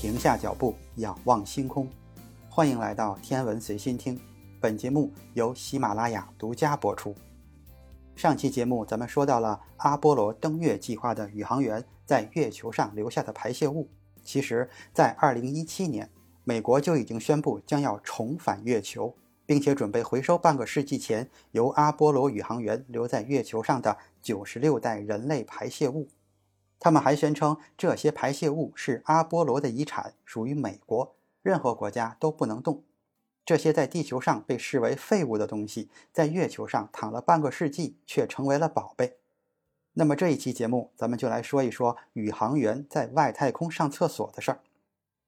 停下脚步，仰望星空。欢迎来到天文随心听，本节目由喜马拉雅独家播出。上期节目咱们说到了阿波罗登月计划的宇航员在月球上留下的排泄物，其实，在2017年，美国就已经宣布将要重返月球，并且准备回收半个世纪前由阿波罗宇航员留在月球上的96袋人类排泄物。他们还宣称这些排泄物是阿波罗的遗产，属于美国，任何国家都不能动。这些在地球上被视为废物的东西，在月球上躺了半个世纪，却成为了宝贝。那么这一期节目，咱们就来说一说宇航员在外太空上厕所的事儿。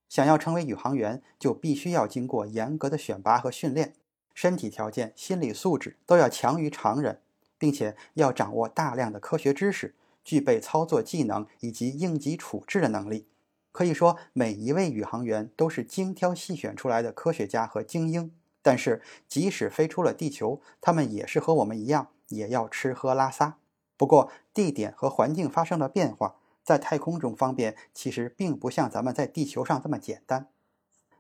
想要成为宇航员，就必须要经过严格的选拔和训练，身体条件、心理素质都要强于常人，并且要掌握大量的科学知识。具备操作技能以及应急处置的能力，可以说每一位宇航员都是精挑细选出来的科学家和精英。但是，即使飞出了地球，他们也是和我们一样，也要吃喝拉撒。不过，地点和环境发生了变化，在太空中方便其实并不像咱们在地球上这么简单。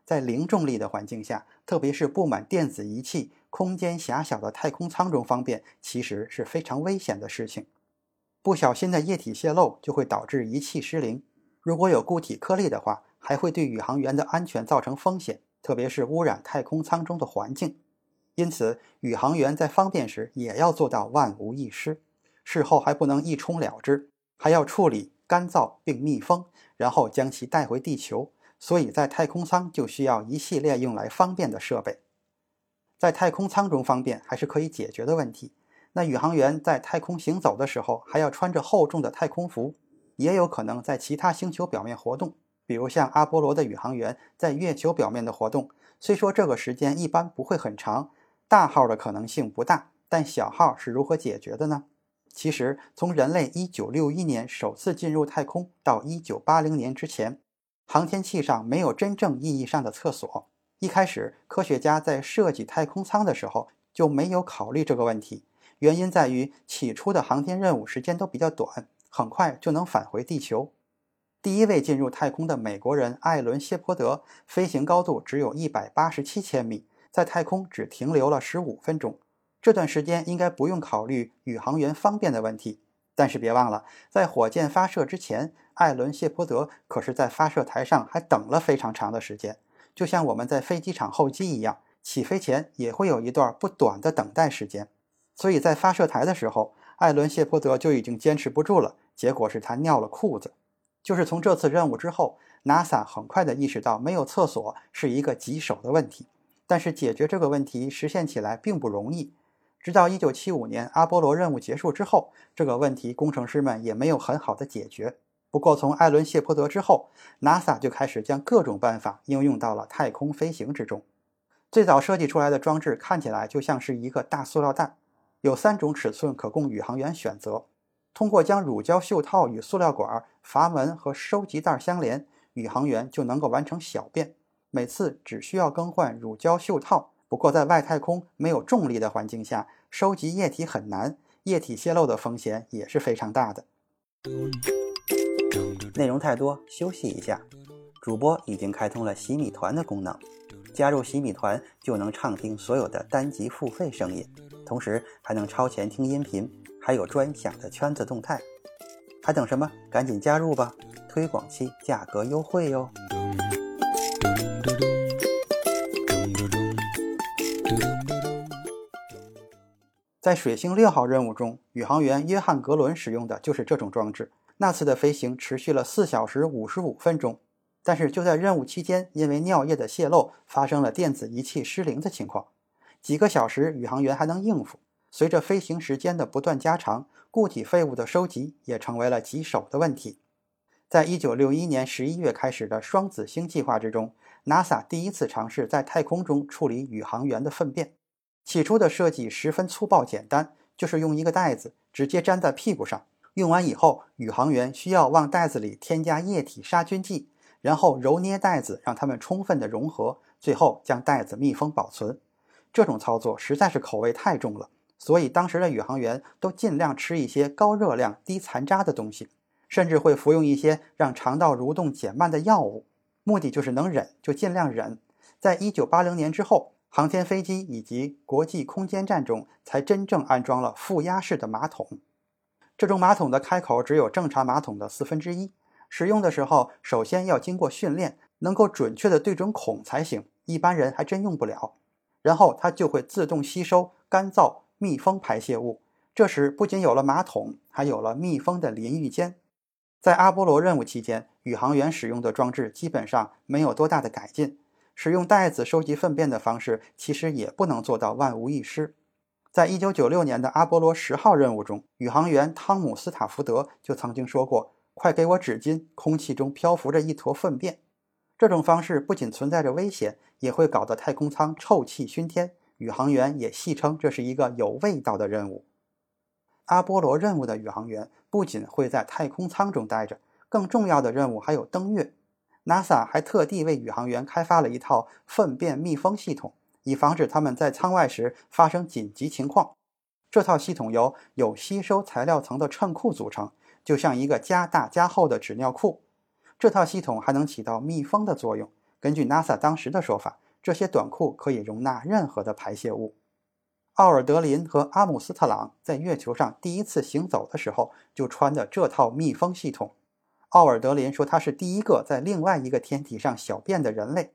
在零重力的环境下，特别是布满电子仪器、空间狭小的太空舱中方便，其实是非常危险的事情。不小心的液体泄漏就会导致仪器失灵，如果有固体颗粒的话，还会对宇航员的安全造成风险，特别是污染太空舱中的环境。因此，宇航员在方便时也要做到万无一失，事后还不能一冲了之，还要处理、干燥并密封，然后将其带回地球。所以在太空舱就需要一系列用来方便的设备。在太空舱中方便还是可以解决的问题。那宇航员在太空行走的时候，还要穿着厚重的太空服，也有可能在其他星球表面活动。比如像阿波罗的宇航员在月球表面的活动，虽说这个时间一般不会很长，大号的可能性不大，但小号是如何解决的呢？其实，从人类1961年首次进入太空到1980年之前，航天器上没有真正意义上的厕所。一开始，科学家在设计太空舱的时候就没有考虑这个问题。原因在于起初的航天任务时间都比较短，很快就能返回地球。第一位进入太空的美国人艾伦·谢泼德，飞行高度只有一百八十七千米，在太空只停留了十五分钟。这段时间应该不用考虑宇航员方便的问题。但是别忘了，在火箭发射之前，艾伦·谢泼德可是在发射台上还等了非常长的时间，就像我们在飞机场候机一样，起飞前也会有一段不短的等待时间。所以在发射台的时候，艾伦·谢泼德就已经坚持不住了，结果是他尿了裤子。就是从这次任务之后，NASA 很快的意识到没有厕所是一个棘手的问题，但是解决这个问题实现起来并不容易。直到1975年阿波罗任务结束之后，这个问题工程师们也没有很好的解决。不过从艾伦·谢泼德之后，NASA 就开始将各种办法应用到了太空飞行之中。最早设计出来的装置看起来就像是一个大塑料袋。有三种尺寸可供宇航员选择。通过将乳胶袖套与塑料管、阀门和收集袋相连，宇航员就能够完成小便。每次只需要更换乳胶袖套。不过，在外太空没有重力的环境下，收集液体很难，液体泄漏的风险也是非常大的。内容太多，休息一下。主播已经开通了洗米团的功能，加入洗米团就能畅听所有的单集付费声音。同时还能超前听音频，还有专享的圈子动态，还等什么？赶紧加入吧！推广期价格优惠哟。在水星六号任务中，宇航员约翰·格伦使用的就是这种装置。那次的飞行持续了四小时五十五分钟，但是就在任务期间，因为尿液的泄漏，发生了电子仪器失灵的情况。几个小时，宇航员还能应付。随着飞行时间的不断加长，固体废物的收集也成为了棘手的问题。在一九六一年十一月开始的双子星计划之中，NASA 第一次尝试在太空中处理宇航员的粪便。起初的设计十分粗暴简单，就是用一个袋子直接粘在屁股上，用完以后，宇航员需要往袋子里添加液体杀菌剂，然后揉捏袋子，让它们充分的融合，最后将袋子密封保存。这种操作实在是口味太重了，所以当时的宇航员都尽量吃一些高热量、低残渣的东西，甚至会服用一些让肠道蠕动减慢的药物。目的就是能忍就尽量忍。在一九八零年之后，航天飞机以及国际空间站中才真正安装了负压式的马桶。这种马桶的开口只有正常马桶的四分之一。使用的时候，首先要经过训练，能够准确的对准孔才行，一般人还真用不了。然后它就会自动吸收干燥密封排泄物。这时不仅有了马桶，还有了密封的淋浴间。在阿波罗任务期间，宇航员使用的装置基本上没有多大的改进。使用袋子收集粪便的方式，其实也不能做到万无一失。在一九九六年的阿波罗十号任务中，宇航员汤姆斯塔福德就曾经说过：“快给我纸巾，空气中漂浮着一坨粪便。”这种方式不仅存在着危险，也会搞得太空舱臭气熏天。宇航员也戏称这是一个有味道的任务。阿波罗任务的宇航员不仅会在太空舱中待着，更重要的任务还有登月。NASA 还特地为宇航员开发了一套粪便密封系统，以防止他们在舱外时发生紧急情况。这套系统由有吸收材料层的衬库组成，就像一个加大加厚的纸尿裤。这套系统还能起到密封的作用。根据 NASA 当时的说法，这些短裤可以容纳任何的排泄物。奥尔德林和阿姆斯特朗在月球上第一次行走的时候，就穿的这套密封系统。奥尔德林说：“他是第一个在另外一个天体上小便的人类。”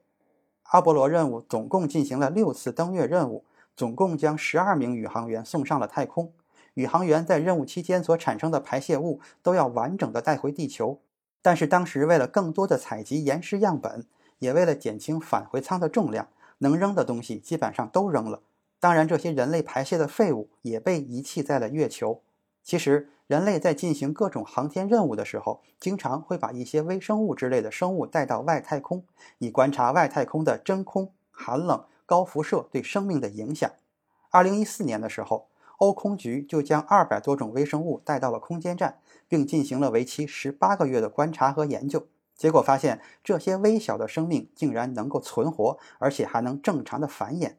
阿波罗任务总共进行了六次登月任务，总共将十二名宇航员送上了太空。宇航员在任务期间所产生的排泄物都要完整的带回地球。但是当时为了更多的采集岩石样本，也为了减轻返回舱的重量，能扔的东西基本上都扔了。当然，这些人类排泄的废物也被遗弃在了月球。其实。人类在进行各种航天任务的时候，经常会把一些微生物之类的生物带到外太空，以观察外太空的真空、寒冷、高辐射对生命的影响。二零一四年的时候，欧空局就将二百多种微生物带到了空间站，并进行了为期十八个月的观察和研究。结果发现，这些微小的生命竟然能够存活，而且还能正常的繁衍。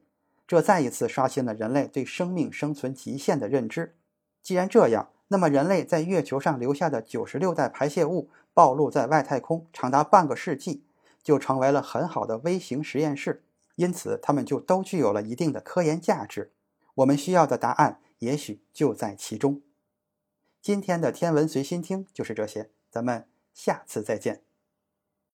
这再一次刷新了人类对生命生存极限的认知。既然这样，那么，人类在月球上留下的九十六袋排泄物暴露在外太空长达半个世纪，就成为了很好的微型实验室。因此，它们就都具有了一定的科研价值。我们需要的答案也许就在其中。今天的天文随心听就是这些，咱们下次再见。